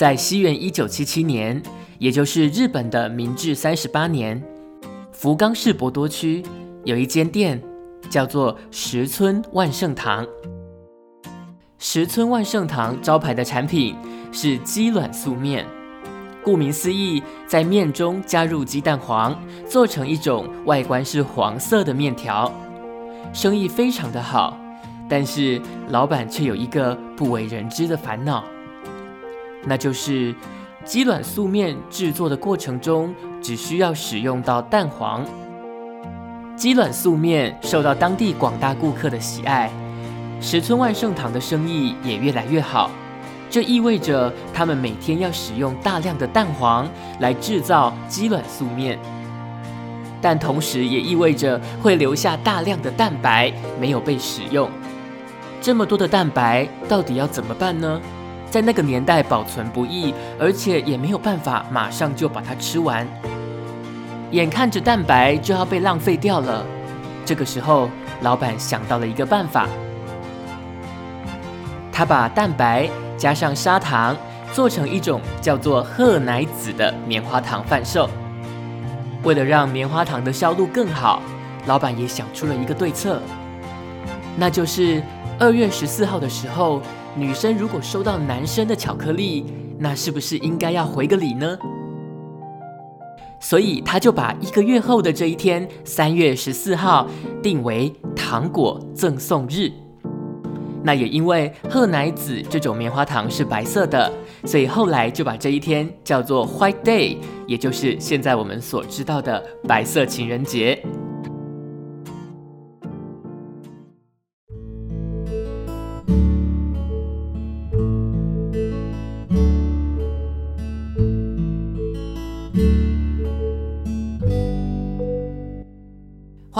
在西元一九七七年，也就是日本的明治三十八年，福冈市博多区有一间店，叫做石村万盛堂。石村万盛堂招牌的产品是鸡卵素面，顾名思义，在面中加入鸡蛋黄，做成一种外观是黄色的面条，生意非常的好。但是老板却有一个不为人知的烦恼，那就是鸡卵素面制作的过程中只需要使用到蛋黄。鸡卵素面受到当地广大顾客的喜爱，石村万盛堂的生意也越来越好。这意味着他们每天要使用大量的蛋黄来制造鸡卵素面，但同时也意味着会留下大量的蛋白没有被使用。这么多的蛋白到底要怎么办呢？在那个年代保存不易，而且也没有办法马上就把它吃完。眼看着蛋白就要被浪费掉了，这个时候老板想到了一个办法，他把蛋白加上砂糖做成一种叫做褐奶子的棉花糖贩售。为了让棉花糖的销路更好，老板也想出了一个对策，那就是。二月十四号的时候，女生如果收到男生的巧克力，那是不是应该要回个礼呢？所以他就把一个月后的这一天，三月十四号定为糖果赠送日。那也因为贺奶子这种棉花糖是白色的，所以后来就把这一天叫做 White Day，也就是现在我们所知道的白色情人节。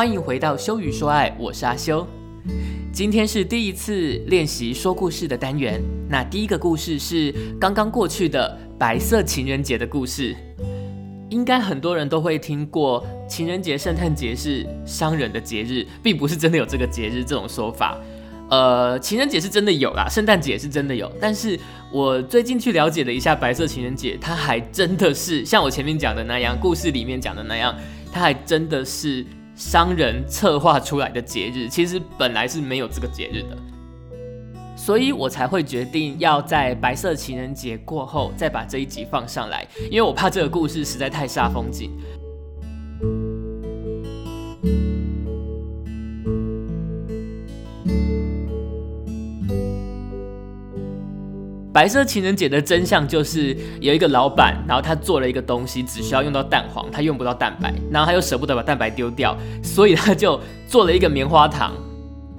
欢迎回到修语说爱，我是阿修。今天是第一次练习说故事的单元。那第一个故事是刚刚过去的白色情人节的故事。应该很多人都会听过，情人节、圣诞节是商人的节日，并不是真的有这个节日这种说法。呃，情人节是真的有啦，圣诞节是真的有。但是我最近去了解了一下白色情人节，它还真的是像我前面讲的那样，故事里面讲的那样，它还真的是。商人策划出来的节日，其实本来是没有这个节日的，所以我才会决定要在白色情人节过后再把这一集放上来，因为我怕这个故事实在太煞风景。白色情人节的真相就是有一个老板，然后他做了一个东西，只需要用到蛋黄，他用不到蛋白，然后他又舍不得把蛋白丢掉，所以他就做了一个棉花糖，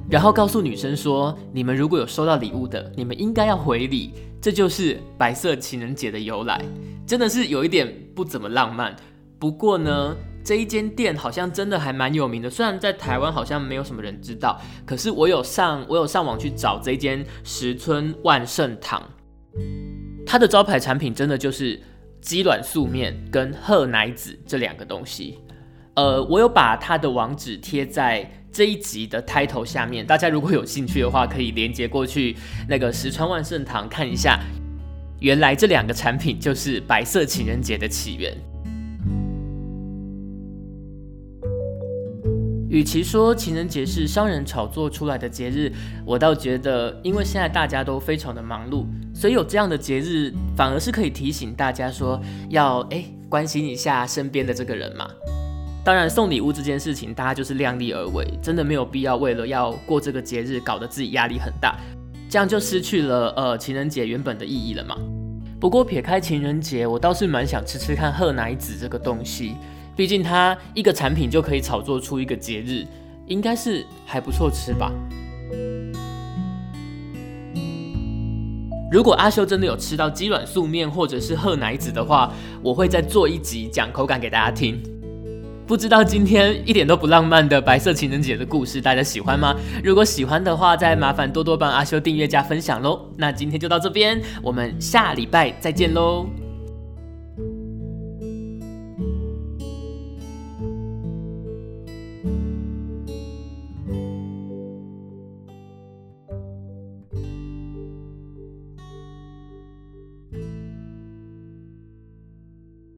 然后告诉女生说：“你们如果有收到礼物的，你们应该要回礼。”这就是白色情人节的由来，真的是有一点不怎么浪漫。不过呢，这一间店好像真的还蛮有名的，虽然在台湾好像没有什么人知道，可是我有上我有上网去找这间石村万盛堂。它的招牌产品真的就是鸡卵素面跟贺奶子这两个东西。呃，我有把它的网址贴在这一集的 title 下面，大家如果有兴趣的话，可以连接过去那个石川万盛堂看一下。原来这两个产品就是白色情人节的起源。与其说情人节是商人炒作出来的节日，我倒觉得，因为现在大家都非常的忙碌，所以有这样的节日，反而是可以提醒大家说，要哎关心一下身边的这个人嘛。当然，送礼物这件事情，大家就是量力而为，真的没有必要为了要过这个节日，搞得自己压力很大，这样就失去了呃情人节原本的意义了嘛。不过撇开情人节，我倒是蛮想吃吃看贺奶子这个东西。毕竟它一个产品就可以炒作出一个节日，应该是还不错吃吧。如果阿修真的有吃到鸡卵素面或者是褐奶子的话，我会再做一集讲口感给大家听。不知道今天一点都不浪漫的白色情人节的故事大家喜欢吗？如果喜欢的话，再麻烦多多帮阿修订阅加分享喽。那今天就到这边，我们下礼拜再见喽。